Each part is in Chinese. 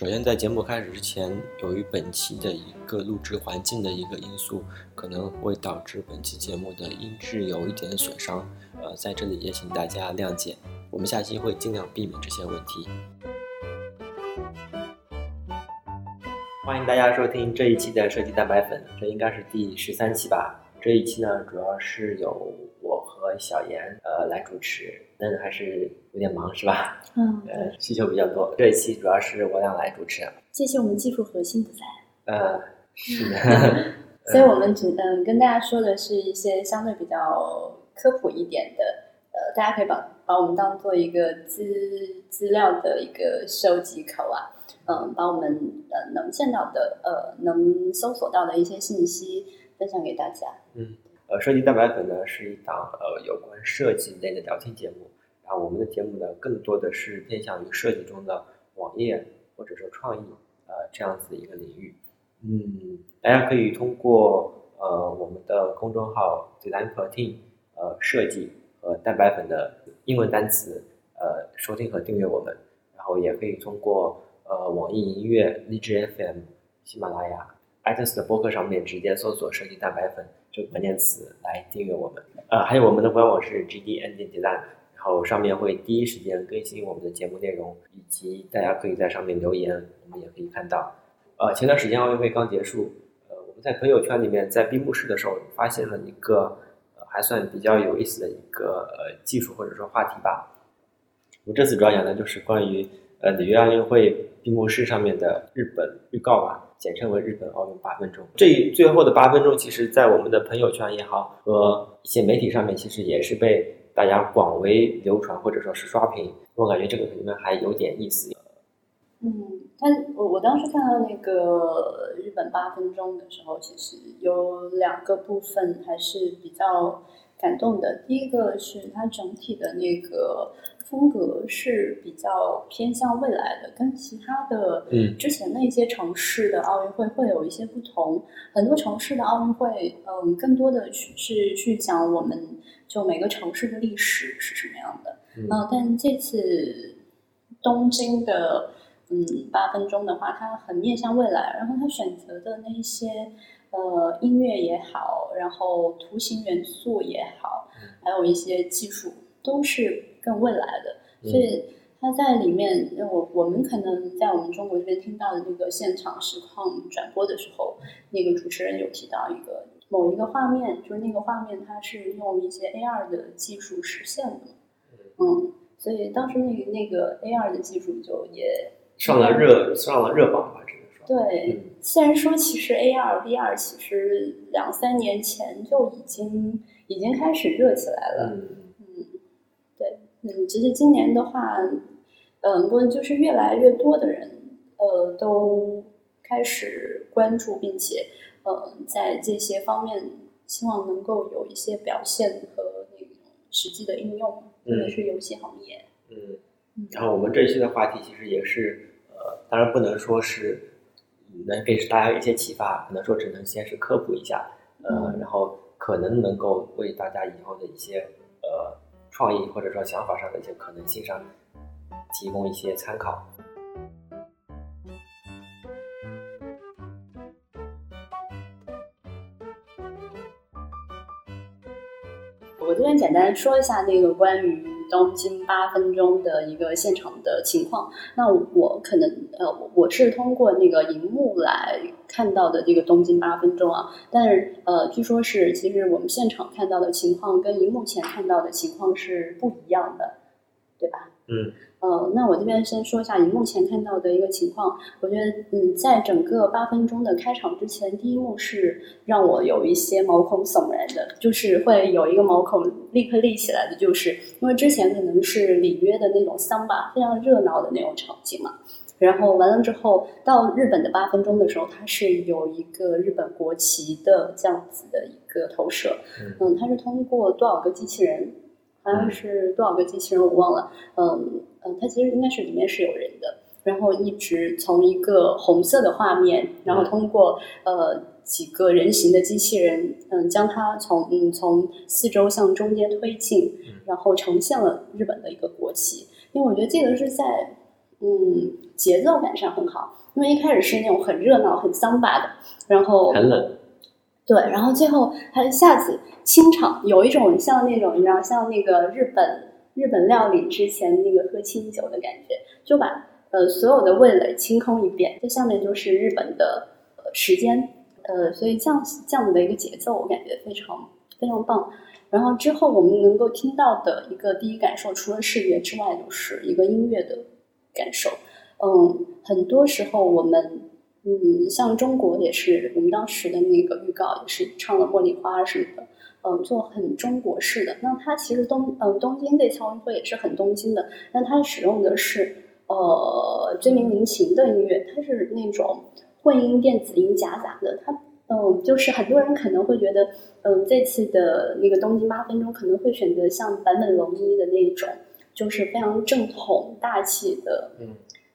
首先，在节目开始之前，由于本期的一个录制环境的一个因素，可能会导致本期节目的音质有一点损伤。呃，在这里也请大家谅解。我们下期会尽量避免这些问题。欢迎大家收听这一期的设计蛋白粉，这应该是第十三期吧。这一期呢，主要是有和小严呃来主持，但还是有点忙，是吧？嗯，呃，需求比较多。这一期主要是我俩来主持。这期我们技术核心不在。呃，是的。所以我们只嗯跟大家说的是一些相对比较科普一点的，呃，大家可以把把我们当做一个资资料的一个收集口啊，嗯，把我们呃能见到的呃能搜索到的一些信息分享给大家。嗯，呃，设计蛋白粉呢是一档呃有关设计类的聊天节目，然后我们的节目呢更多的是偏向于设计中的网页或者说创意呃这样子的一个领域。嗯，大家可以通过呃我们的公众号 Design Protein 呃设计和蛋白粉的英文单词呃收听和订阅我们，然后也可以通过呃网易音乐、荔枝 FM、喜马拉雅、iTunes 的播客上面直接搜索“设计蛋白粉”这个关键词来订阅我们。呃，还有我们的官网是 GDN Design，然后上面会第一时间更新我们的节目内容，以及大家可以在上面留言，我们也可以看到。呃，前段时间奥运会刚结束，呃，我们在朋友圈里面在闭幕式的时候发现了一个还算比较有意思的一个呃技术或者说话题吧。我这次主要讲的就是关于呃里约奥运会闭幕式上面的日本预告吧，简称为日本奥运八分钟。这最后的八分钟，其实在我们的朋友圈也好和一些媒体上面，其实也是被大家广为流传或者说是刷屏。我感觉这个里面还有点意思。嗯，但我我当时看到那个日本八分钟的时候，其实有两个部分还是比较感动的。第一个是它整体的那个风格是比较偏向未来的，跟其他的嗯之前的一些城市的奥运会会有一些不同。很多城市的奥运会，嗯，更多的去是去讲我们就每个城市的历史是什么样的。嗯呃，但这次东京的嗯八分钟的话，它很面向未来，然后它选择的那些呃音乐也好，然后图形元素也好，还有一些技术都是更未来的，所以它在里面，我我们可能在我们中国这边听到的那个现场实况转播的时候，那个主持人有提到一个某一个画面，就是那个画面它是用一些 AR 的技术实现的，嗯，所以当时那个那个 AR 的技术就也上了热上了热榜吧，只能说。对，虽然说其实 AR、VR 其实两三年前就已经已经开始热起来了，嗯嗯，其实，今年的话，嗯，不就是越来越多的人，呃，都开始关注，并且，呃，在这些方面希望能够有一些表现和那种实际的应用，特别是游戏行业。嗯，然后我们这一期的话题其实也是，呃，当然不能说是能给大家一些启发，可能说只能先是科普一下，呃，然后可能能够为大家以后的一些呃创意或者说想法上的一些可能性上提供一些参考。我这边简单说一下那个关于东京八分钟的一个现场的情况。那我可能呃，我我是通过那个荧幕来看到的这个东京八分钟啊，但是呃，据说是其实我们现场看到的情况跟荧幕前看到的情况是不一样的，对吧？嗯呃，那我这边先说一下你目前看到的一个情况。我觉得，嗯，在整个八分钟的开场之前，第一幕是让我有一些毛孔悚然的，就是会有一个毛孔立刻立起来的，就是因为之前可能是里约的那种桑巴非常热闹的那种场景嘛。然后完了之后，到日本的八分钟的时候，它是有一个日本国旗的这样子的一个投射。嗯嗯，它是通过多少个机器人，好像是多少个机器人我忘了。嗯嗯，它其实应该是里面是有人的，然后一直从一个红色的画面，然后通过呃几个人形的机器人，嗯，将它从嗯从四周向中间推进，然后呈现了日本的一个国旗。因为我觉得这个是在嗯节奏感上很好，因为一开始是那种很热闹、很桑巴的，然后很冷，对，然后最后它一下子清场，有一种像那种你知道，像那个日本日本料理之前那个喝清酒的感觉，就把呃所有的味蕾清空一遍，这下面就是日本的呃时间，呃，所以这样这样的一个节奏，我感觉非常非常棒。然后之后我们能够听到的一个第一感受，除了视觉之外，就是一个音乐的感受。嗯，很多时候我们。嗯，像中国也是，我们当时的那个预告也是唱了《茉莉花》什么的，嗯，做很中国式的。那它其实东，嗯，东京这次奥运会也是很东京的，但它使用的是呃追名民情的音乐，它是那种混音电子音夹杂的。它，嗯，就是很多人可能会觉得，嗯，这次的那个东京八分钟可能会选择像坂本龙一的那种，就是非常正统大气的，嗯，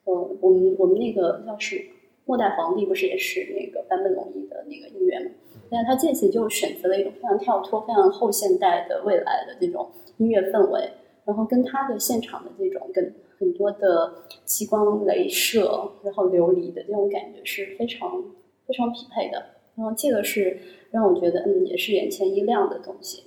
嗯，我们我们那个叫是。末代皇帝不是也是那个坂本龙一的那个音乐吗？但是他这次就选择了一种非常跳脱、非常后现代的未来的这种音乐氛围，然后跟他的现场的这种跟很多的激光镭射，然后琉璃的这种感觉是非常非常匹配的。然后这个是让我觉得，嗯，也是眼前一亮的东西。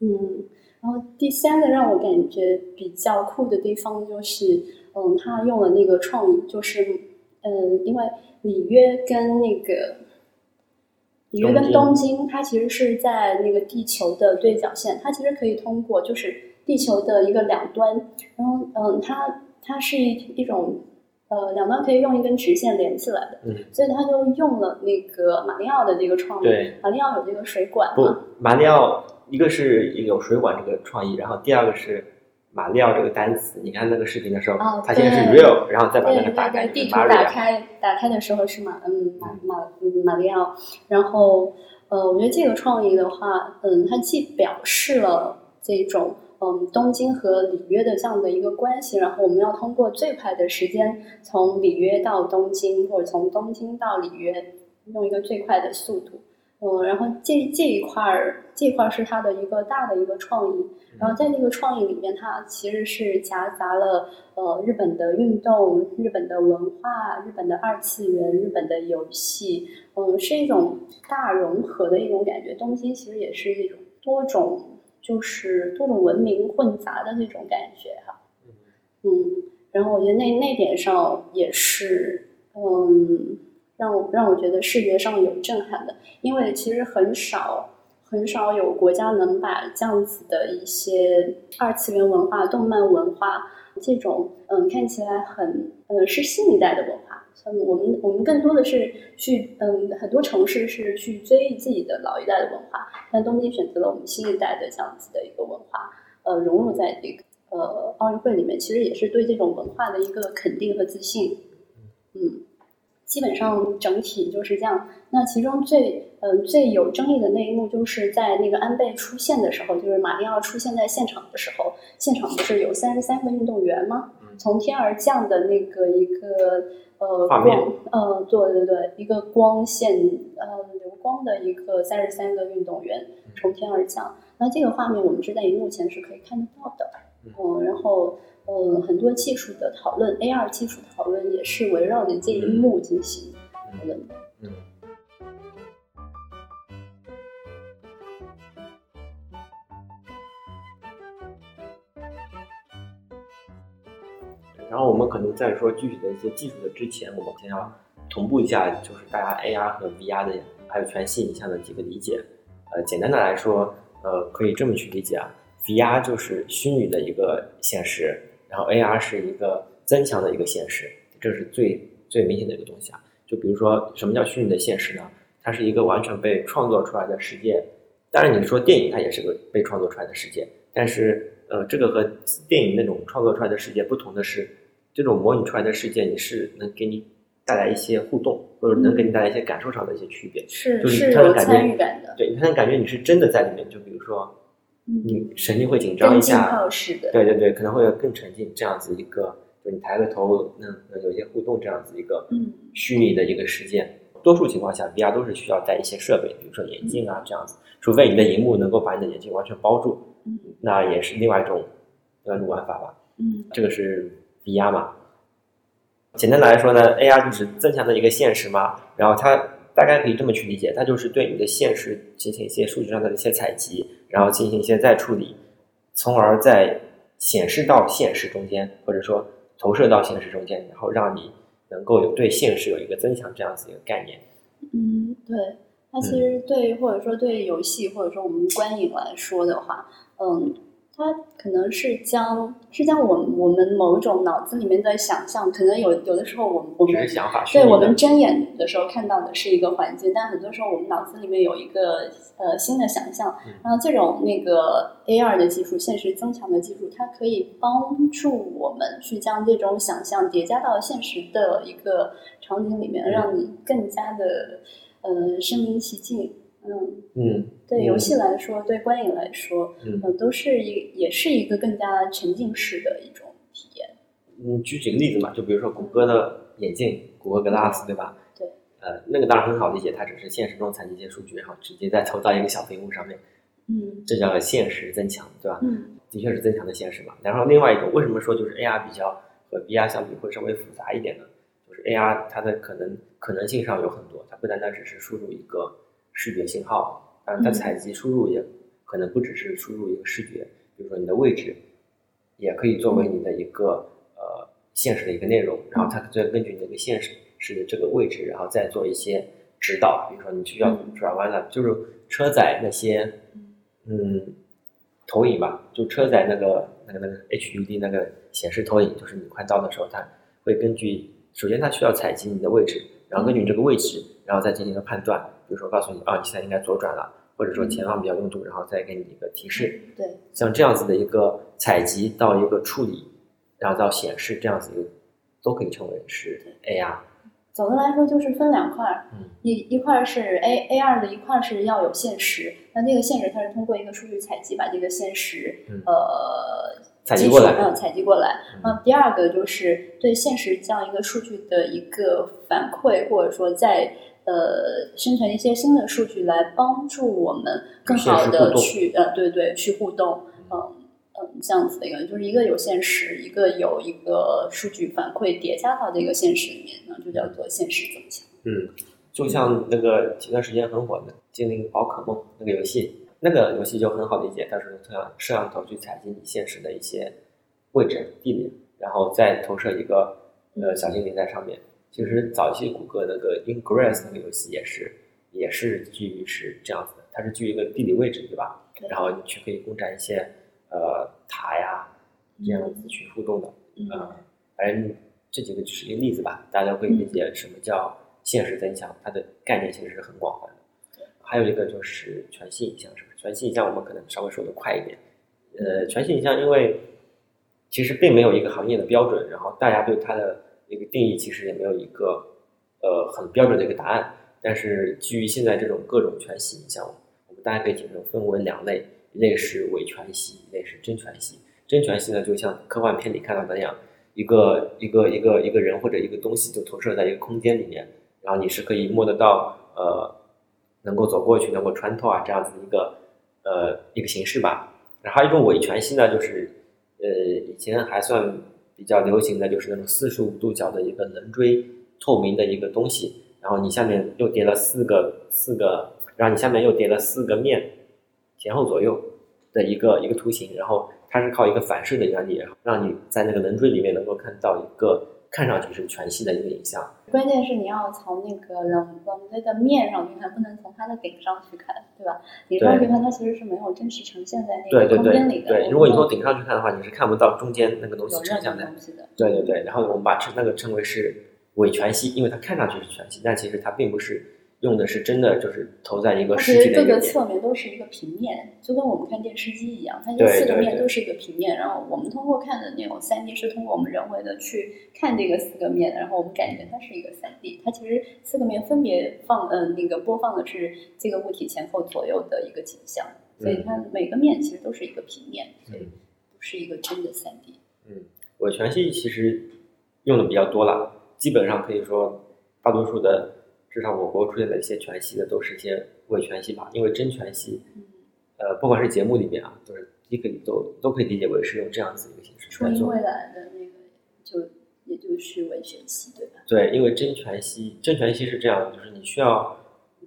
嗯，然后第三个让我感觉比较酷的地方就是，嗯，他用了那个创意，就是。嗯，因为里约跟那个里约跟东京，它其实是在那个地球的对角线，它其实可以通过就是地球的一个两端，然后嗯，它它是一一种呃两端可以用一根直线连起来的，嗯，所以他就用了那个马里奥的这个创意，对，马里奥有这个水管不，马里奥一个是有水管这个创意，然后第二个是。马里奥这个单词，你看那个视频的时候，它先是 real，然后再把那个打开。地图打开，打开的时候是马，嗯，马马马里奥。然后，呃，我觉得这个创意的话，嗯，它既表示了这种，嗯，东京和里约的这样的一个关系，然后我们要通过最快的时间从里约到东京，或者从东京到里约，用一个最快的速度。嗯，然后这这一块儿，这一块儿是它的一个大的一个创意。然后在这个创意里面，它其实是夹杂了呃日本的运动、日本的文化、日本的二次元、日本的游戏，嗯，是一种大融合的一种感觉。东京其实也是一种多种，就是多种文明混杂的那种感觉哈。嗯，然后我觉得那那点上也是，嗯。让我让我觉得视觉上有震撼的，因为其实很少很少有国家能把这样子的一些二次元文化、动漫文化这种嗯看起来很呃是新一代的文化，像我们我们更多的是去嗯很多城市是去追自己的老一代的文化，但东京选择了我们新一代的这样子的一个文化，呃融入在这个呃奥运会里面，其实也是对这种文化的一个肯定和自信，嗯。基本上整体就是这样。那其中最嗯最有争议的那一幕，就是在那个安倍出现的时候，就是马里奥出现在现场的时候，现场不是有三十三个运动员吗？从天而降的那个一个呃光，呃对对对，一个光线呃流光的一个三十三个运动员从天而降。那这个画面我们是在荧幕前是可以看得到的。嗯，然后。呃，很多技术的讨论，AR 技术讨论也是围绕着这一幕进行讨论的。嗯。然后我们可能在说具体的一些技术的之前，我们先要同步一下，就是大家 AR 和 VR 的还有全息影像的几个理解。呃，简单的来说，呃，可以这么去理解啊，VR 就是虚拟的一个现实。然后 AR 是一个增强的一个现实，这是最最明显的一个东西啊。就比如说，什么叫虚拟的现实呢？它是一个完全被创作出来的世界。当然，你说电影它也是个被创作出来的世界，但是呃，这个和电影那种创作出来的世界不同的是，这种模拟出来的世界你是能给你带来一些互动，或者能给你带来一些感受上的一些区别，是是有参与感的。对，你才能感觉你是真的在里面。就比如说。你神经会紧张一下，对对对，可能会更沉浸这样子一个，就你抬个头，能能有一些互动这样子一个虚拟的一个事件。多数情况下，VR 都是需要带一些设备，比如说眼镜啊这样子，除非你的荧幕能够把你的眼睛完全包住，那也是另外一种另外一种玩法吧。嗯，这个是 VR 嘛。简单来说呢，AR 就是增强的一个现实嘛，然后它大概可以这么去理解，它就是对你的现实进行一些数据上的一些采集，然后进行一些再处理，从而在显示到现实中间，或者说投射到现实中间，然后让你能够有对现实有一个增强这样子一个概念。嗯，对。那其实对，或者说对游戏，或者说我们观影来说的话，嗯，它可能是将是将我们我们某一种脑子里面的想象，可能有有的时候我们我们想法对我们睁眼的时候看到的是一个环境，但很多时候我们脑子里面有一个呃新的想象，然后这种那个 AR 的技术，现实增强的技术，它可以帮助我们去将这种想象叠加到现实的一个场景里面，让你更加的。呃，身临其境，嗯嗯，对游戏来说，对观影来说，嗯，都是一也是一个更加沉浸式的一种体验。嗯，举几个例子嘛，就比如说谷歌的眼镜，谷歌 Glass，对吧？对。呃，那个当然很好理解，它只是现实中采集一些数据，然后直接再投到一个小屏幕上面。嗯。这叫现实增强，对吧？嗯。的确是增强的现实嘛。然后另外一种，为什么说就是 AR 比较和 VR 相比会稍微复杂一点呢？就是 AR 它的可能。可能性上有很多，它不单单只是输入一个视觉信号，当然它采集输入也可能不只是输入一个视觉，比如说你的位置，也可以作为你的一个呃现实的一个内容，然后它再根据你的一个现实是的这个位置，然后再做一些指导，比如说你需要转弯了，就是车载那些嗯。投影吧，就车载那个那个那个 HUD 那个显示投影，就是你快到的时候，它会根据首先它需要采集你的位置。然后根据你这个位置，然后再进行一个判断，比如说告诉你啊，你现在应该左转了，或者说前方比较拥堵，然后再给你一个提示。对，像这样子的一个采集到一个处理，然后到显示这样子一个，都可以称为是 AR。总的来说就是分两块儿，嗯，一一块是 A AR 的一块是要有现实，那这个现实它是通过一个数据采集把这个现实呃。采集过来，嗯，采集过来。嗯，第二个就是对现实这样一个数据的一个反馈，或者说在呃生成一些新的数据来帮助我们更好的去呃，对对，去互动。嗯嗯，这样子的一个，就是一个有现实，一个有一个数据反馈叠加到这个现实里面，那就叫做现实增强。嗯，就像那个前段时间很火的《精灵宝可梦》那个游戏。那个游戏就很好理解，它是用摄像摄像头去采集你现实的一些位置地点，然后再投射一个呃小精灵在上面。其实早期谷歌那个 Ingress 那个游戏也是也是基于是这样子的，它是基于一个地理位置，对吧？然后你去可以攻占一些呃塔呀这样子去互动的。嗯，反正这几个只是一个例子吧，大家会理解什么叫现实增强，它的概念其实是很广泛的。还有一个就是全息影像，是吧？全息影像我们可能稍微说的快一点。呃，全息影像因为其实并没有一个行业的标准，然后大家对它的一个定义其实也没有一个呃很标准的一个答案。但是基于现在这种各种全息影像，我们大家可以简单分为两类：一类是伪全息，一类是真全息。真全息呢，就像科幻片里看到的那样，一个一个一个一个人或者一个东西就投射在一个空间里面，然后你是可以摸得到呃。能够走过去，能够穿透啊，这样子一个呃一个形式吧。然后一种伪全息呢，就是呃以前还算比较流行的就是那种四十五度角的一个棱锥透明的一个东西，然后你下面又叠了四个四个，然后你下面又叠了四个面，前后左右的一个一个图形，然后它是靠一个反射的原理，然后让你在那个棱锥里面能够看到一个。看上去是全息的一个影像，关键是你要从那个冷冷堆的面上去看，不能从它的顶上去看，对吧？顶上去看，它其实是没有真实呈现在那个空间里的。对，如果你从顶上去看的话，你是看不到中间那个东西呈现的。对对对，然后我们把称那个称为是伪全息，因为它看上去是全息，但其实它并不是。用的是真的，就是投在一个实体的各个侧面都是一个平面，就跟我们看电视机一样，它这四个面都是一个平面。然后我们通过看的那种三 D 是通过我们人为的去看这个四个面，然后我们感觉它是一个三 D。它其实四个面分别放，嗯，那个播放的是这个物体前后左右的一个景象，所以它每个面其实都是一个平面，所以不是一个真的三 D。嗯，我全息其实用的比较多了，基本上可以说大多数的。至少我国出现的一些全息的都是一些伪全息吧，因为真全息，呃，不管是节目里面啊，都是一个都都可以理解为是用这样子一个形式。初音未来的那个就也就是伪全息，对吧？对，因为真全息，真全息是这样，就是你需要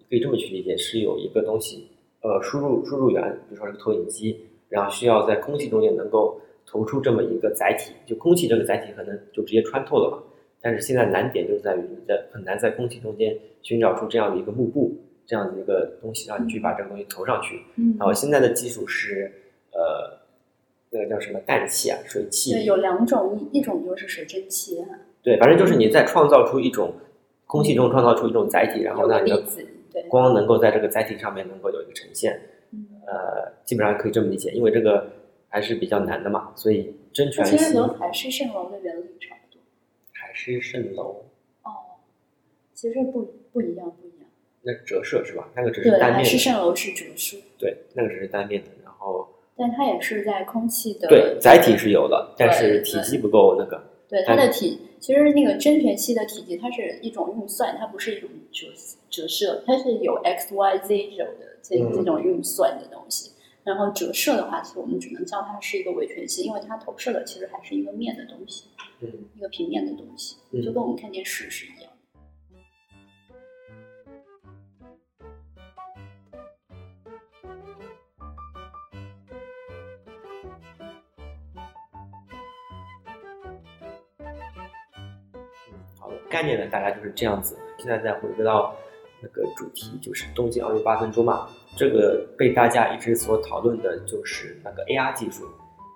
可以这么去理解，是有一个东西，呃，输入输入源，比如说是个投影机，然后需要在空气中间能够投出这么一个载体，就空气这个载体可能就直接穿透了嘛。但是现在难点就在于你在很难在空气中间寻找出这样的一个幕布，这样的一个东西，让你去把这个东西投上去。嗯。然后现在的技术是，呃，那个叫什么氮气啊，水汽，对，有两种，一一种就是水蒸气啊，对，反正就是你在创造出一种空气中创造出一种载体，然后让你的，对，光能够在这个载体上面能够有一个呈现，嗯，呃，基本上可以这么理解，因为这个还是比较难的嘛，所以真全息其实和海市蜃楼的原理差不多。海市蜃楼，哦，其实不不一样，不一样。那折射是吧？那个只是对，单面海市的，蜃楼是折射，对，那个只是单面的，然后但它也是在空气的对载体是有的，但是体积不够那个，对它的体，其实那个真全息的体积，它是一种运算，它不是一种折折射，它是有 x y z 轴的这嗯这种运算的东西。然后折射的话，其实我们只能叫它是一个微全息，因为它投射的其实还是一个面的东西，嗯一个平面的东西，嗯就跟我们看电视是一样的。好的，概念呢大概就是这样子。现在再回归到那个主题，就是东京奥运八分钟嘛，这个被大家一直所讨论的就是那个 AR 技术。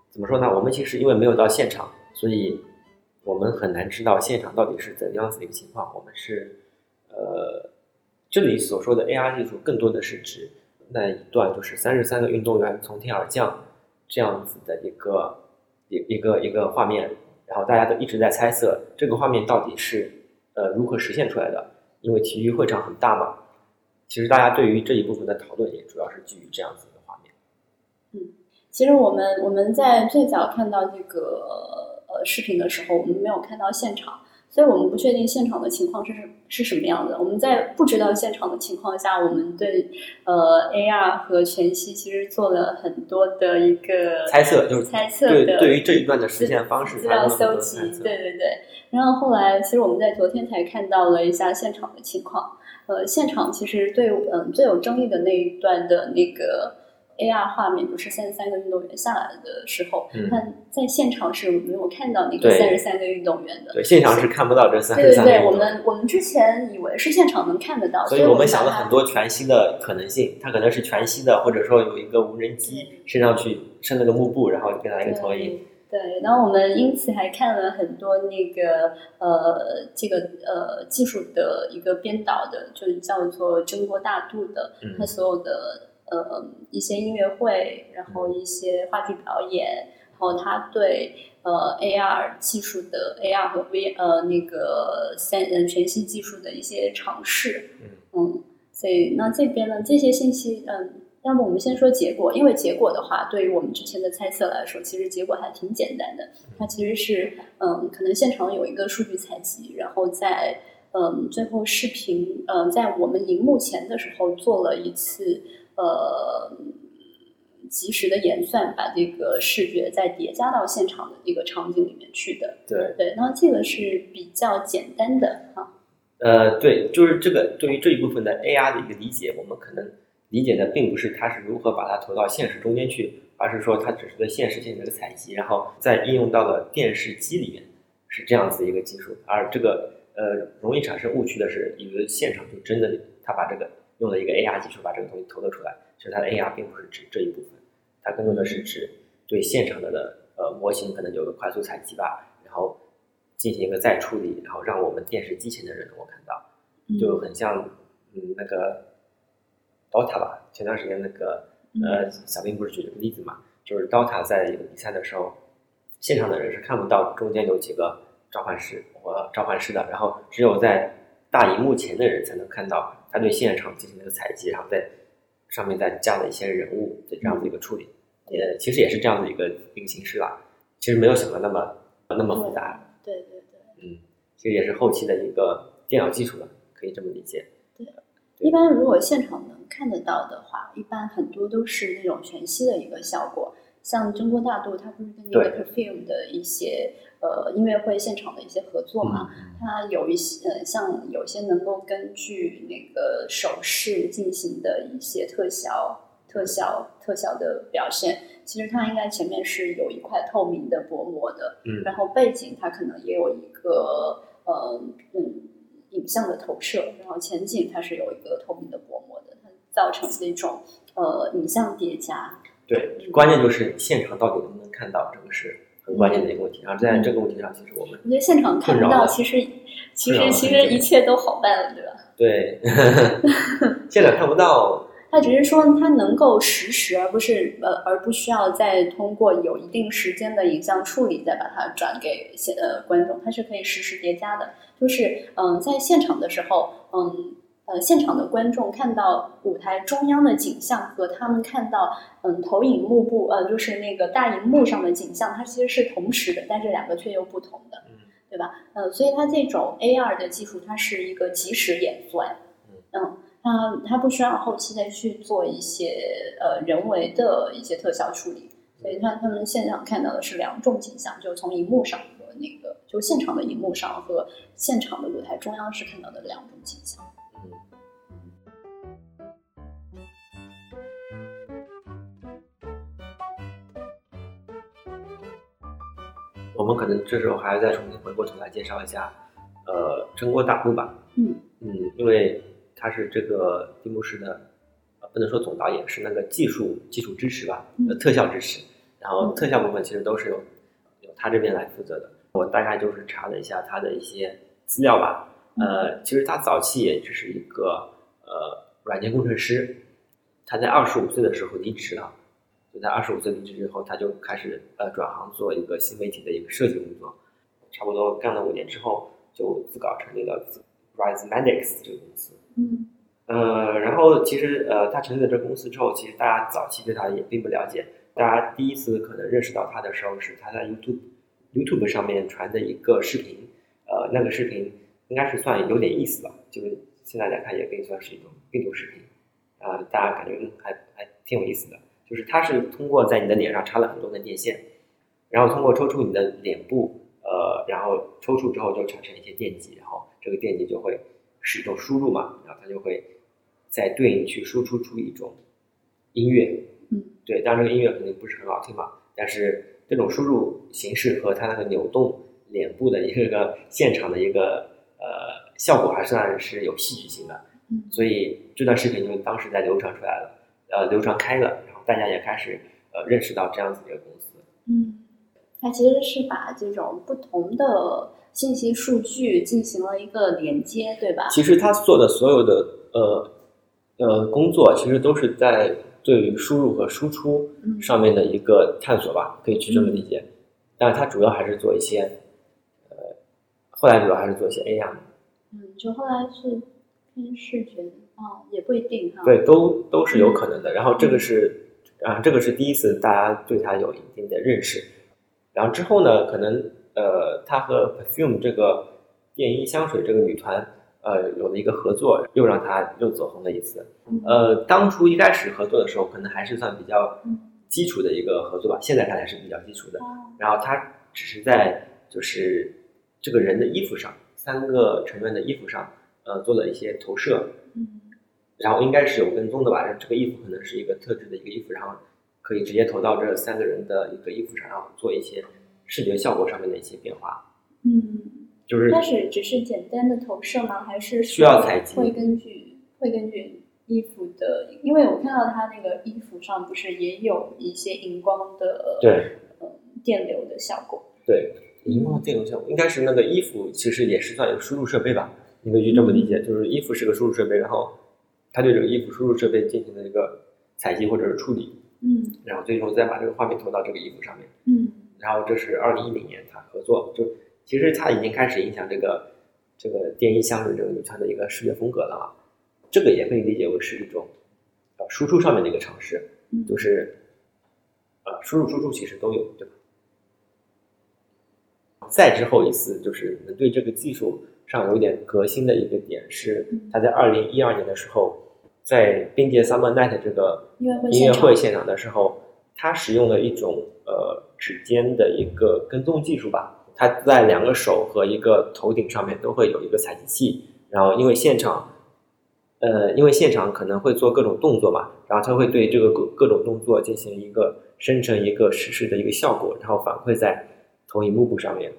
怎么说呢？我们其实因为没有到现场，所以我们很难知道现场到底是怎样子的一个情况。我们是呃，这里所说的 AR 技术，更多的是指那一段就是三十三个运动员从天而降这样子的一个一一个一个画面。然后大家都一直在猜测这个画面到底是呃如何实现出来的，因为体育会场很大嘛。其实大家对于这一部分的讨论也主要是基于这样子的画面。嗯其实我们我们在最早看到这个呃视频的时候，我们没有看到现场，所以我们不确定现场的情况是是什么样的。我们在不知道现场的情况下，我们对呃 AR 和全息其实做了很多的一个猜测就是猜测的对对于这一段的实现方式，资料搜集对对对。然后后来，其实我们在昨天才看到了一下现场的情况。呃，现场其实对嗯最有争议的那一段的那个 AR 画面，就是三十三个运动员下来的时候，嗯但在现场是没有看到那个对三十三个运动员的。对现场是看不到这三十三对对对，我。们我们之前以为是现场能看得到，所以我们想了很多全新的可能性，它可能是全息的，或者说有一个无人机伸上去伸了个幕布，然后给它一个投影。对，然后我们因此还看了很多那个呃，这个呃技术的一个编导的，就是叫做真锅大度的，嗯他所有的呃一些音乐会，然后一些话剧表演，然后他对呃 AR 技术的 AR 和 V 呃那个三呃全息技术的一些尝试，嗯嗯，所以那这边呢，这些信息，嗯，要么我们先说结果，因为结果的话，对于我们之前的猜测来说，其实结果还挺简单的。它其实是，嗯，可能现场有一个数据采集，然后在，嗯，最后视频，嗯，在我们荧幕前的时候做了一次，呃，及时的演算，把这个视觉再叠加到现场的这个场景里面去的。对，对，那这个是比较简单的哈。呃，对，就是这个对于这一部分的 AR 的一个理解，我们可能理解的并不是它是如何把它投到现实中间去，而是说它只是对现实进行了个采集，然后再应用到了电视机里面，是这样子一个技术。而这个呃容易产生误区的是，有的现场就真的他把这个用了一个 AR 技术把这个东西投了出来，其实它的 AR 并不是指这一部分，它更多的是指对现场的的呃模型可能有个快速采集吧，然后进行一个再处理，然后让我们电视机前的人能够看到。就很像嗯那个 DOTA 吧，前段时间那个呃小兵不是举了个例子嘛，就是 DOTA 在一个比赛的时候，现场的人是看不到中间有几个召唤师或召唤师的，然后只有在大荧幕前的人才能看到他对现场进行了一个采集，然后在上面再加了一些人物的这样的一个处理，也其实也是这样的一个一个形式啦，其实没有想的那么那么复杂，对对对。嗯，其实也是后期的一个电脑技术了，可以这么理解。对一般如果现场能看得到的话，一般很多都是那种全息的一个效果。像中国大陆，它不是跟那个 perfume 的一些呃音乐会现场的一些合作嘛。嗯它有一些呃，像有些能够根据那个手势进行的一些特效、特效、特效的表现，其实它应该前面是有一块透明的薄膜的，嗯然后背景它可能也有一个呃嗯影像的投射，然后前景它是有一个透明的薄膜的，它造成这种呃影像叠加。对，关键就是现场到底能不能看到，这个是很关键的一个问题。然后在这个问题上，其实我们我觉得现场看不到，其实其实其实一切都好办了，对吧？对 现场看不到，它只是说它能够实时，而不是呃，而不需要再通过有一定时间的影像处理再把它转给现呃观众，它是可以实时叠加的。就是嗯、在现场的时候，嗯呃，现场的观众看到舞台中央的景象和他们看到嗯投影幕布呃就是那个大荧幕上的景象，它其实是同时的，但是两个却又不同的。嗯对吧？呃，所以它这种 AR 的技术，它是一个即时演算，嗯，它它不需要后期再去做一些呃人为的一些特效处理，所以他他们现场看到的是两种景象，就从荧幕上和那个就现场的荧幕上和现场的舞台中央是看到的两种景象。我们可能这时候还要再重新回过头来介绍一下，呃，真锅大陆吧。嗯嗯，因为他是这个闭幕式的，呃，不能说总导演，是那个技术技术支持吧，呃，嗯特效支持。然后嗯特效部分其实都是由由他这边来负责的。我大概就是查了一下他的一些资料吧，呃，其实他早期也只是一个呃软件工程师，他在二十五岁的时候离职了。就在二十五岁离职之后，他就开始呃转行做一个新媒体的一个设计工作，差不多干了五年之后，就自个儿成立了 Risemedics 这个公司。嗯呃，然后其实呃，他成立了这个公司之后，其实大家早期对他也并不了解。大家第一次可能认识到他的时候，是他在 YouTube YouTube 上面传的一个视频。呃，那个视频应该是算有点意思吧，就是现在来看也可以算是一种病毒视频。啊、大家感觉嗯还还挺有意思的。就是它是通过在你的脸上插了很多根电线，然后通过抽出你的脸部，呃，然后抽出之后就产生一些电极，然后这个电极就会是一种输入嘛，然后它就会在对应去输出出一种音乐，嗯，对，当然这个音乐肯定不是很好听嘛，但是这种输入形式和它那个扭动脸部的一个现场的一个呃效果还算是有戏剧性的，嗯。所以这段视频就当时在流传出来了，呃，流传开了，然后大家也开始呃认识到这样子的一个公司，嗯，它其实是把这种不同的信息数据进行了一个连接，对吧？其实他做的所有的呃呃工作，其实都是在对于输入和输出嗯上面的一个探索吧，可以去这么理解。但是他主要还是做一些呃，后来主要还是做一些 AR，嗯，就后来是偏视觉的哦，也不一定哈。对，都都是有可能的。然后这个是啊，这个是第一次大家对他有一定的认识。然后之后呢，可能呃，他和 Perfume 这个电音香水这个女团呃有了一个合作，又让他又走红了一次。嗯，呃，当初一开始合作的时候，可能还是算比较嗯基础的一个合作吧，现在看来是比较基础的。哦然后他只是在就是这个人的衣服上，三个成员的衣服上，呃，做了一些投射，嗯然后应该是有跟踪的吧，这个衣服可能是一个特制的一个衣服，然后可以直接投到这三个人的一个衣服上，然后做一些视觉效果上面的一些变化，嗯，就是但是只是简单的投射吗？还是需要采集会根据会根据衣服的，因为我看到他那个衣服上不是也有一些荧光的对呃电流的效果。对，荧光电流效果应该是那个衣服其实也是算一个输入设备吧，你可以去这么理解，就是衣服是个输入设备，然后他对这个衣服输入设备进行了一个采集或者是处理，嗯然后最终再把这个画面投到这个衣服上面。嗯然后这是二零一零年他合作，就其实他已经开始影响这个这个电音香水这个女团的一个视觉风格了啊。这个也可以理解为是一种呃输出上面的一个尝试，嗯，就是呃输入输出其实都有，对吧？再之后一次就是能对这个技术上有一点革新的一个点是嗯，他在二零一二年的时候，在冰界 Summer Night 这个音乐会现场会现场的时候，他使用了一种呃指尖的一个跟踪技术吧，他在两个手和一个头顶上面都会有一个采集器，然后因为现场，呃，因为现场可能会做各种动作嘛，然后他会对这个各各种动作进行一个生成一个实时的一个效果，然后反馈在投影幕布上面。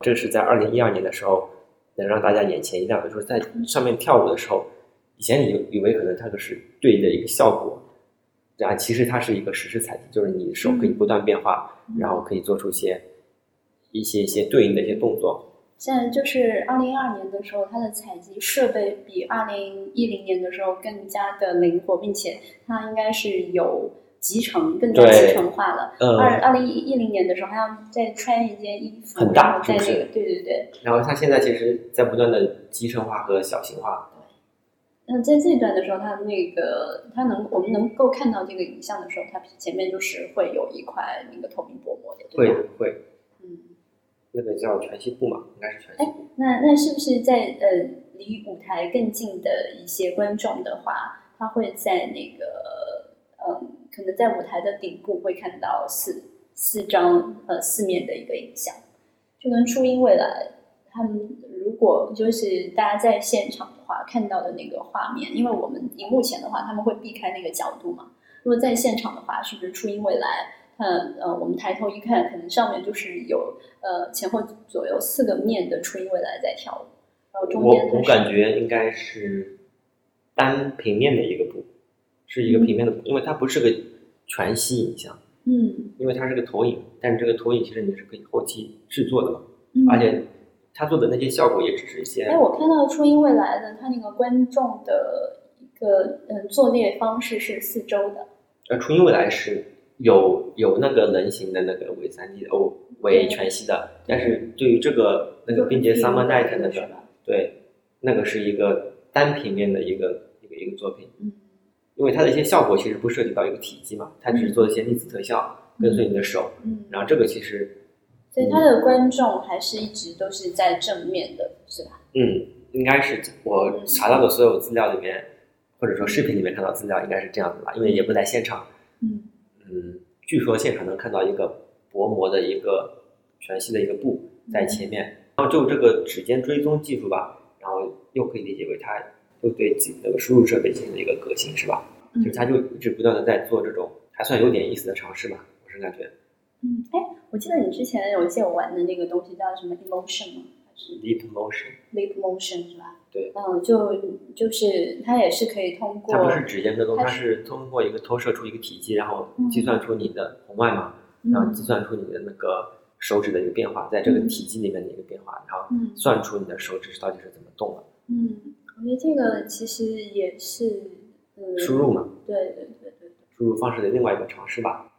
这是在二零一二年的时候能让大家眼前一亮的，就是在上面跳舞的时候，以前你以为可能它个是对应的一个效果，然后其实它是一个实时采集，就是你的手可以不断变化，然后可以做出一些一些一些对应的一些动作。现在就是二零一二年的时候，它的采集设备比二零一零年的时候更加的灵活，并且它应该是有集成，更加集成化了。嗯二二零一零年的时候，还要再穿一件衣服，很大然后在那是对对对。然后它现在其实在不断的集成化和小型化。那在这一段的时候，他那个他能我们能够看到这个影像的时候，他前面就是会有一块那个透明薄膜的，对会吧？会，嗯。那个叫全息布嘛，应该是全息布。那那是不是在呃离舞台更近的一些观众的话，他会在那个嗯，可能在舞台的顶部会看到四四张呃四面的一个影像，就跟初音未来他们如果就是大家在现场的话看到的那个画面，因为我们荧幕前的话他们会避开那个角度嘛，如果在现场的话，是不是初音未来？看呃，我们抬头一看，可能上面就是有呃前后左右四个面的初音未来在跳舞，然后中我间我感觉应该是单平面的一个布，是一个平面的布，因为它不是个全息影像，嗯。因为它是个投影，但是这个投影其实你是可以后期制作的嘛，嗯，而且它做的那些效果也只是一些哎，我看到初音未来的他那个观众的一个嗯坐列方式是四周的，呃，初音未来是有有那个人形的那个伪三 D 的哦伪全息的，但是对于这个那个并且 Summer Night 那个？对，那个是一个单平面的一个一个一个作品，嗯因为它的一些效果其实不涉及到一个体积嘛，它只是做一些粒子特效，跟随你的手，嗯，然后这个其实所以他的观众还是一直都是在正面的，是吧？嗯，应该是我查到的所有资料里面，或者说视频里面看到资料应该是这样子吧，因为也不在现场，嗯嗯，据说现场能看到一个薄膜的一个全息的一个布在前面，然后就这个指尖追踪技术吧，然后又可以理解为它又对自己那个输入设备进行了一个革新，是吧？嗯就是它就一直不断的在做这种还算有点意思的尝试吧，我是感觉。嗯，哎，我记得你之前有借我玩的那个东西叫什么 emotion 吗？还是 Leap motion，leap motion 是吧？对，嗯，就就是它也是可以通过，它不是指尖跟踪，它它是通过一个投射出一个体积，然后嗯计算出你的红外嘛，然后嗯计算出你的那个手指的一个变化，在这个体积里面的一个变化，然后嗯算出你的手指到底是怎么动的。嗯，我觉得这个其实也是嗯输入嘛，对对对对对，输入方式的另外一个尝试吧。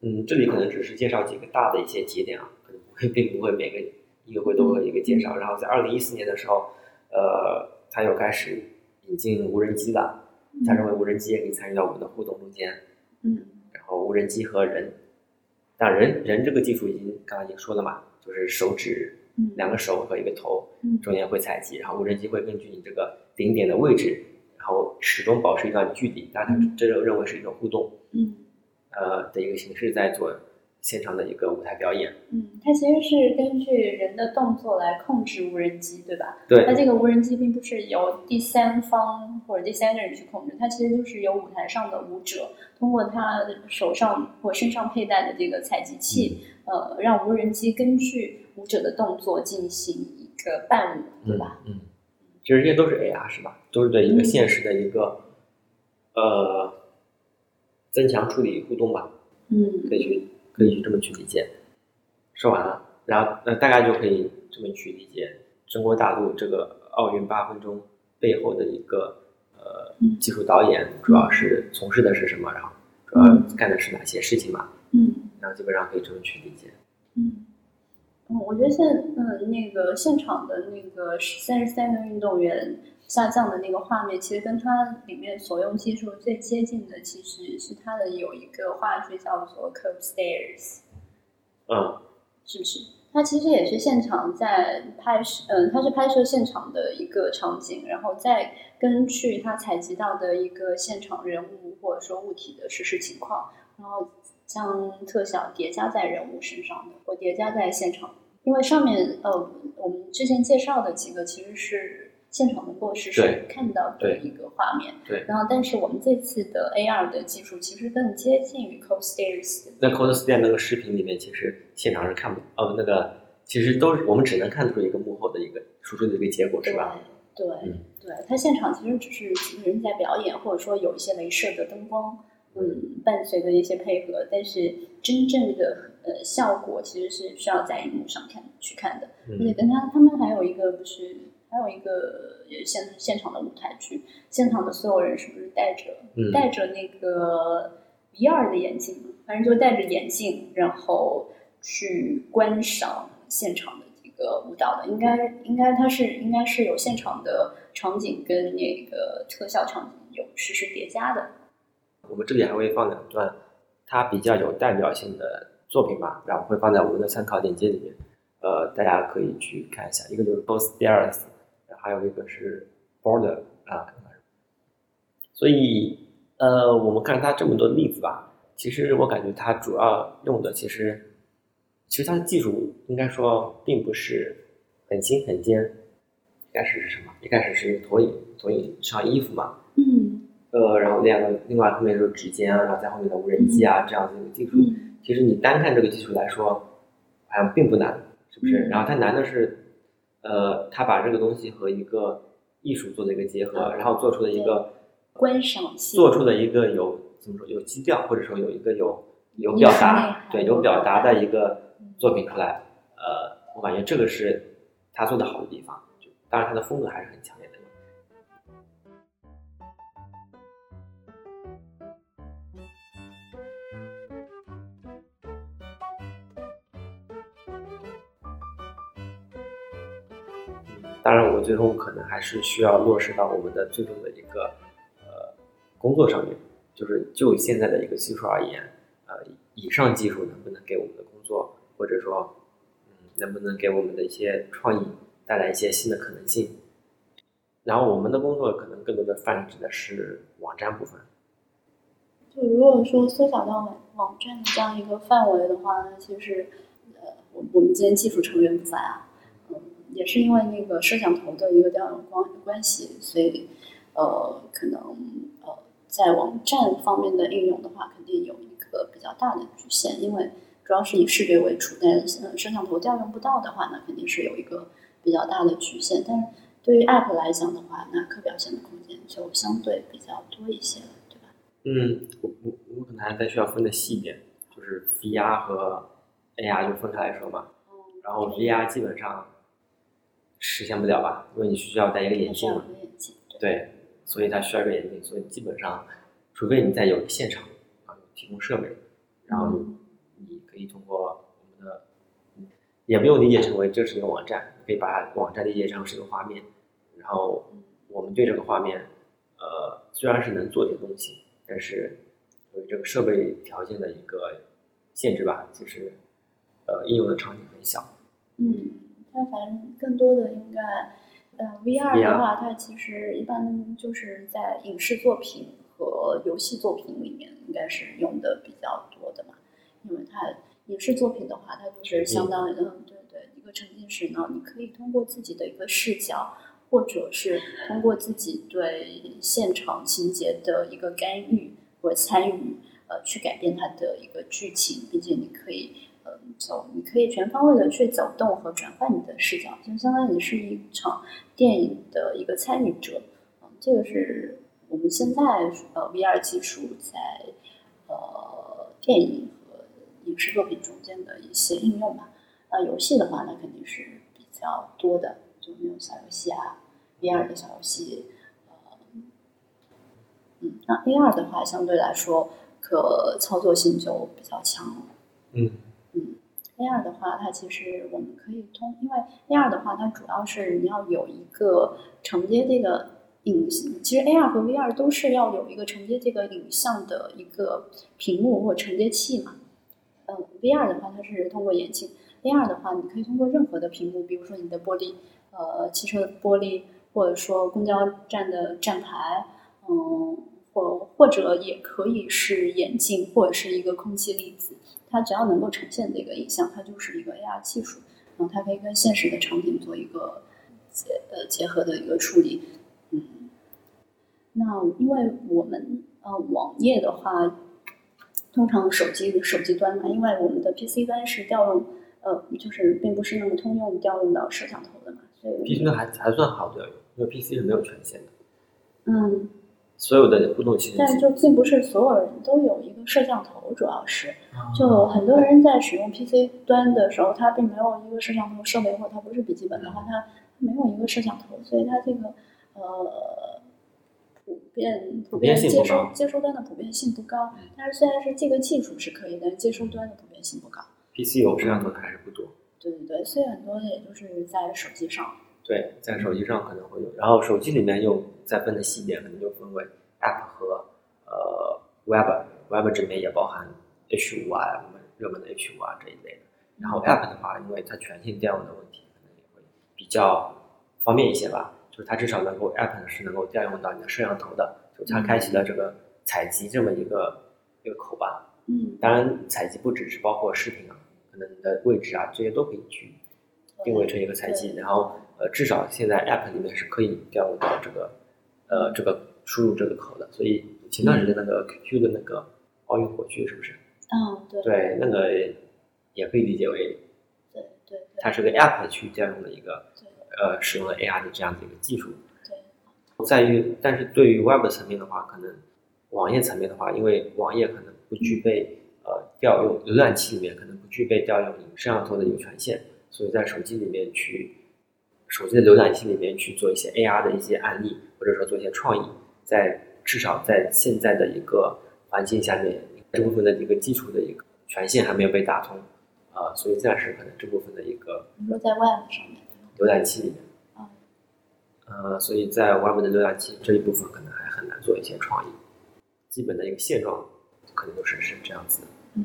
嗯，这里可能只是介绍几个大的一些节点啊，可能不会并不会每个音乐会都会有一个介绍。然后在二零一四年的时候，呃，他又开始引进无人机了，他认为无人机也可以参与到我们的互动中间。嗯然后无人机和人，但人人这个技术已经刚刚已经说了嘛，就是手指嗯两个手和一个头嗯中间会采集，然后无人机会根据你这个顶点的位置，然后始终保持一段距离，但它嗯这个认为是一种互动嗯呃的一个形式在做现场的一个舞台表演。嗯，它其实是根据人的动作来控制无人机，对吧？它对，这个无人机并不是由第三方或者第三个人去控制，它其实就是由舞台上的舞者通过他手上或身上佩戴的这个采集器，呃，让无人机根据舞者的动作进行一个伴舞，对吧？嗯，其实这些都是 AR 是吧？都是对一个现实的一个、呃增强处理互动吧。嗯可以去可以去这么去理解。说完了，然后那大概就可以这么去理解中国大陆这个奥运八分钟背后的一个呃嗯技术导演，主要是从事的是什么，然后主要干的是哪些事情嘛，嗯然后基本上可以这么去理解。嗯。嗯，我觉得现嗯那个现场的那个三十三个运动员下降的那个画面，其实跟它里面所用技术最接近的，其实是它的有一个话剧叫做《Curb Stairs》。嗯是不是？它其实也是现场在拍摄，嗯，它是拍摄现场的一个场景，然后再根据它采集到的一个现场人物或者说物体的实时情况，然后将特效叠加在人物身上的，或叠加在现场。因为上面呃，我们之前介绍的几个其实是现场能够实时对看到的一个画面。对然后，但是我们这次的 AR 的技术其实更接近于 CoStairs 的在 Cold Stairs 那个视频里面，其实现场是看不哦，那个其实都是我们只能看出一个幕后的一个输出的一个结果，是吧？对嗯对，他现场其实只是人在表演，或者说有一些镭射的灯光，嗯，伴随着一些配合，但是真正的呃效果其实是需要在荧幕上看去看的。而且嗯跟他他们还有一个不是还有一个也现现场的舞台剧，现场的所有人是不是戴着、嗯戴着那个 VR 的眼镜，反正就戴着眼镜，然后去观赏现场的这个舞蹈的，应该应该它是应该是有现场的场景跟那个特效场景有实时叠加的。我们这里还会放两段它比较有代表性的作品吧，然后会放在我们的参考链接里面，呃，大家可以去看一下。一个就是 Both 后还有一个是 Border 啊。所以呃，我们看它这么多例子吧，其实我感觉它主要用的其实，其实它的技术应该说并不是很新很尖。一开始是什么？一开始是投影，投影上衣服嘛，嗯呃，然后两个，另外后面就是指尖啊，然后在后面的无人机啊，这样子一个技术。嗯其实你单看这个技术来说，好像并不难，是不是？嗯然后它难的是，呃，他把这个东西和一个艺术做的一个结合，嗯然后做出了一个观赏性做出了一个有怎么说有基调，或者说有一个有有表达，对，有有表达表达的一个作品出来。呃，我感觉这个是他做的好的地方。就当然，他的风格还是很强最终可能还是需要落实到我们的最终的一个呃工作上面，就是就现在的一个技术而言，呃，以上技术能不能给我们的工作，或者说，嗯，能不能给我们的一些创意带来一些新的可能性？然后我们的工作可能更多的泛指的是网站部分，就如果说缩小到网站的这样一个范围的话，那其实，呃，我我们今天技术成员不在啊，也是因为那个摄像头的一个调用关关系，所以，呃，可能呃，在网站方面的应用的话，肯定有一个比较大的局限，因为主要是以视觉为主，但呃摄像头调用不到的话，那肯定是有一个比较大的局限，但是对于 App 来讲的话，那可表现的空间就相对比较多一些了，对吧？嗯，我我我可能还再需要分的细一点，就是 VR 和 AR 就分开来说嘛。然后 VR 基本上实现不了吧，因为你需要戴一个眼镜对。对，所以它需要一个眼镜，所以基本上，除非你在有现场啊提供设备，然后嗯。你可以通过我们的，嗯也不用理解成为这是一个网站，可以把网站理解成是一个画面，然后我们对这个画面，呃，虽然是能做些东西，但是由于这个设备条件的一个限制吧，就是呃应用的场景很小。嗯，它反正更多的应该，呃，VR 的话，它其实一般就是在影视作品和游戏作品里面应该是用的比较多的嘛，因为它影视作品的话，它就是相当于嗯，对对，一个沉浸式呢，你可以通过自己的一个视角，或者是通过自己对现场情节的一个干预或参与，呃，去改变它的一个剧情，并且你可以。呃，走，你可以全方位的去走动和转换你的视角，就相当于你是一场电影的一个参与者。嗯，这个是我们现在呃 VR 技术在呃电影和影视作品中间的一些应用吧。那游戏的话，那肯定是比较多的，就那种小游戏啊，VR 的小游戏，嗯，那 AR 的话，相对来说可操作性就比较强了。嗯 AR 的话，它其实我们可以通，因为 AR 的话，它主要是你要有一个承接这个影，其实 AR 和 VR 都是要有一个承接这个影像的一个屏幕或承接器嘛。嗯，VR 的话，它是通过眼镜；AR 的话，你可以通过任何的屏幕，比如说你的玻璃，呃，汽车的玻璃，或者说公交站的站牌，嗯，或或者也可以是眼镜，或者是一个空气粒子，它只要能够呈现这个影像，它就是一个 AR 技术，然后它可以跟现实的场景做一个结呃结合的一个处理。嗯，那因为我们呃网页的话，通常手机手机端嘛，因为我们的 PC 端是调用呃就是并不是那么通用调用到摄像头的嘛，所以 PC 端还还算好调用，因为 PC 是没有权限的，嗯。所有的互动器但就并不是所有人都有一个摄像头，主要是，就很多人在使用 PC 端的时候，他并没有一个摄像头设备，或他不是笔记本的话，他没有一个摄像头，所以它这个呃普遍普遍接收接收端的普遍性不高。但是虽然是这个技术是可以，但是接收端的普遍性不高。PC 有摄像头的还是不多。对对对，所以很多也就是在手机上。对，在手机上可能会有，然后手机里面又再分的细点，可能就分为 App 和呃 Web，Web 这里面也包含 H 五啊，我们热门的 H 五啊这一类的。然后 App 的话，因为它全性调用的问题，可能也会比较方便一些吧。就是它至少能够 App 是能够调用到你的摄像头的，就它开启了这个采集这么一个一个口吧。嗯。当然，采集不只是包括视频啊，可能你的位置啊这些都可以去定位成一个采集，然后。呃，至少现在 App 里面是可以调用到这个，呃，这个输入这个口的。所以前段时间那个 QQ 的那个奥运火炬是不是？嗯，对。对，那个也可以理解为，对对，它是个 App 去调用的一个，呃，使用了 AR 的这样的一个技术。对。在于，但是对于 Web 层面的话，可能网页层面的话，因为网页可能不具备呃调用浏览器里面可能不具备调用摄像头的一个权限，所以在手机里面去。手机的浏览器里面去做一些 AR 的一些案例，或者说做一些创意，在至少在现在的一个环境下面，这部分的一个基础的一个权限还没有被打通，啊，所以暂时可能这部分的一个，你说在 Web 上面，浏览器里面，啊，呃，所以在 Web 的浏览器这一部分可能还很难做一些创意，基本的一个现状可能都是是这样子的。嗯，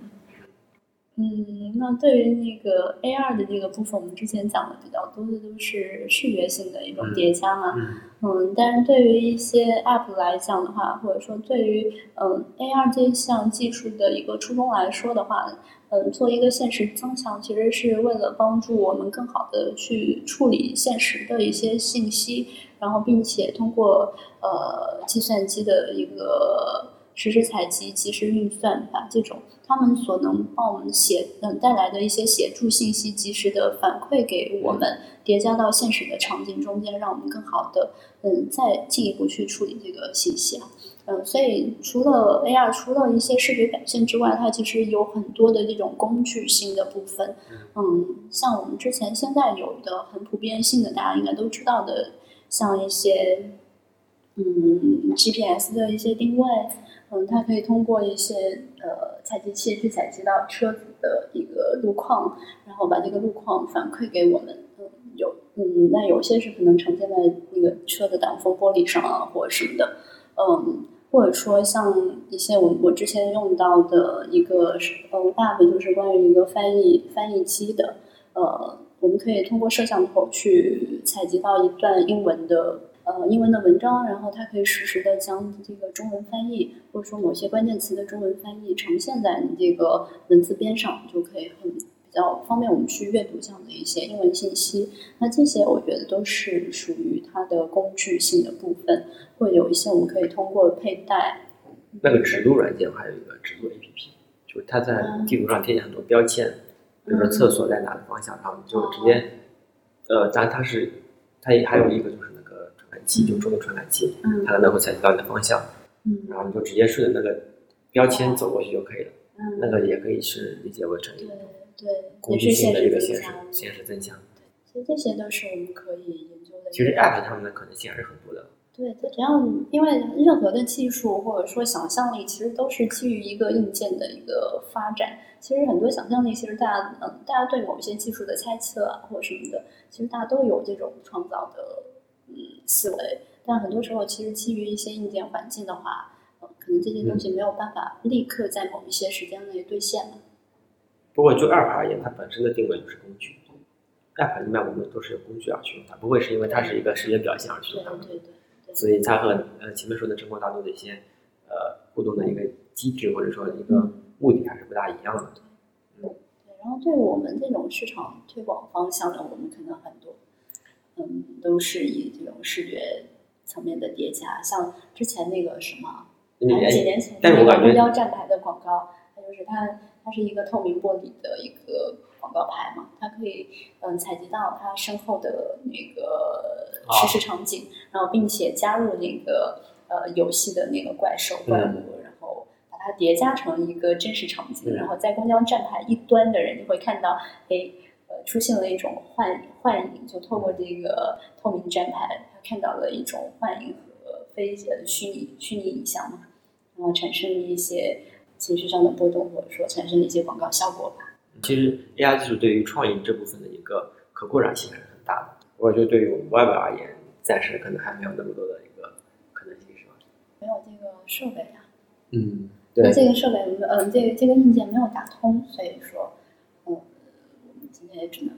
那对于那个 A R 的这个部分，我们之前讲的比较多的都是视觉性的一种叠加嘛。嗯，但是对于一些 App 来讲的话，或者说对于嗯 A R 这项技术的一个初衷来说的话，嗯，做一个现实增强，其实是为了帮助我们更好的去处理现实的一些信息，然后并且通过呃计算机的一个。实时采集、及时运算，把这种他们所能帮我们写嗯带来的一些协助信息，及时的反馈给我们，叠加到现实的场景中间，让我们更好的嗯再进一步去处理这个信息啊。嗯，所以除了 AR，除了一些视觉表现之外，它其实有很多的这种工具性的部分。嗯，像我们之前现在有的很普遍性的，大家应该都知道的，像一些嗯 GPS 的一些定位。嗯，它可以通过一些呃采集器去采集到车子的一个路况，然后把这个路况反馈给我们。嗯，有嗯，那有些是可能呈现在那个车的挡风玻璃上啊，或者什么的。嗯，或者说像一些我我之前用到的一个呃 app，就是关于一个翻译翻译机的。呃，我们可以通过摄像头去采集到一段英文的。呃，英文的文章，然后它可以实时的将这个中文翻译，或者说某些关键词的中文翻译呈现在你这个文字边上，就可以很比较方便我们去阅读这样的一些英文信息。那这些我觉得都是属于它的工具性的部分，会有一些我们可以通过佩戴。那个指路软件还有一个指路 APP，就是它在地图上贴很多标签，比如说厕所在哪个方向，然后你就直接，呃，当然它是它也还有一个就是。器就中的传感器，嗯它能够采集到你的方向，嗯然后你就直接顺着那个标签走过去就可以了。嗯那个也可以是理解为成对对工具性的一个现实现实增强。其实这些都是我们可以研究的。其实 App 它们的可能性还是很多的。对，它只要因为任何的技术或者说想象力，其实都是基于一个硬件的一个发展。其实很多想象力，其实大家嗯，大家对某一些技术的猜测啊，或者什么的，其实大家都有这种创造的。嗯，思维，但很多时候其实基于一些硬件环境的话，呃，可能这些东西没有办法立刻在某一些时间内兑现了。不过就 App 而言，它本身的定位就是工具。App 里面我们都是用工具而去用它，不会是因为它是一个视觉表现而去用它。对对对。所以它和呃前面说的中国大陆的一些呃互动的一个机制或者说一个目的还是不大一样的。对，然后对我们这种市场推广方向呢，我们可能很多，嗯，都是以这种视觉层面的叠加，像之前那个什么，几年前那个公交站牌的广告，它就是它它是一个透明玻璃的一个广告牌嘛，它可以嗯采集到它身后的那个实时场景，然后并且加入那个呃游戏的那个怪兽怪物。它叠加成一个真实场景，然后在公交站牌一端的人就会看到，哎，呃，出现了一种幻幻影，就透过这个透明站牌，他看到了一种幻影和非呃虚拟虚拟影像嘛，然后产生了一些情绪上的波动，或者说产生了一些广告效果吧。其实 AI 技术对于创意这部分的一个可扩展性还是很大的，我觉得对于我们外部而言，暂时可能还没有那么多的一个可能性，是吧？没有这个设备啊。嗯。那这个设备，嗯，这个这个硬件没有打通，所以说，嗯，也只能。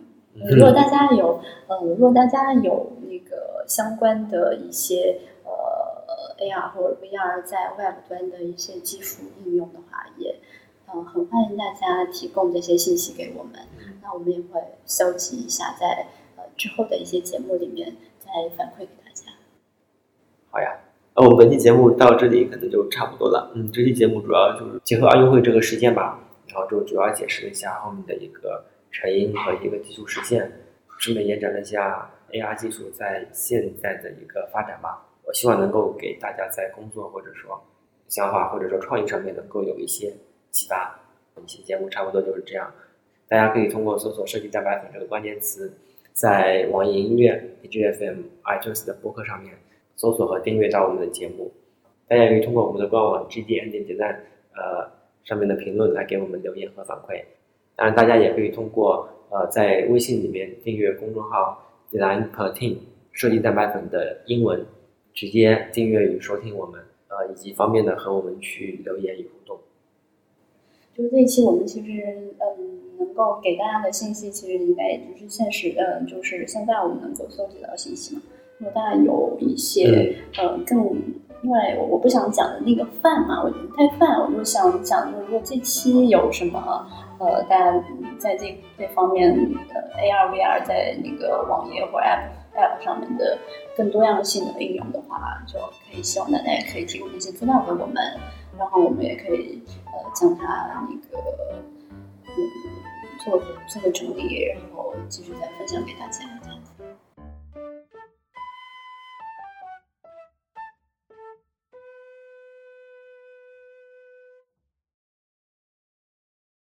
如果大家有，呃，如果大家有那个相关的一些呃 AR 或者 VR 在 Web 端的一些技术应用的话，也嗯很欢迎大家提供这些信息给我们，那我们也会搜集一下，在呃之后的一些节目里面再反馈给大家。好呀。那我们本期节目到这里可能就差不多了。嗯，这期节目主要就是结合奥运会这个事件吧，然后就主要解释了一下后面的一个成因和一个技术实现，顺便延展了一下 AR 技术在现在的一个发展吧。我希望能够给大家在工作或者说想法或者说创意上面能够有一些启发。本期节目差不多就是这样，大家可以通过搜索“设计蛋白粉”这个关键词，在网易音乐、HFM、iTunes 的播客上面。搜索和订阅到我们的节目，大家也可以通过我们的官网 G D N 点点赞，呃，上面的评论来给我们留言和反馈。当然，大家也可以通过呃在微信里面订阅公众号 Design Protein 设计蛋白粉的英文，直接订阅与收听我们，呃，以及方便的和我们去留言与互动。就是这一期我们其实嗯能够给大家的信息，其实应该也就是现实，嗯，就是现在我们能够搜集到信息嘛。如果大家有一些呃更，因为我我不想讲的那个饭嘛，我觉得太泛，我就想讲，就是如果这期有什么呃，大家在这这方面呃 AR VR 在那个网页或 App App 上面的更多样性的应用的话，就可以希望大家也可以提供一些资料给我们，然后我们也可以呃将它那个嗯做做个整理，然后继续再分享给大家。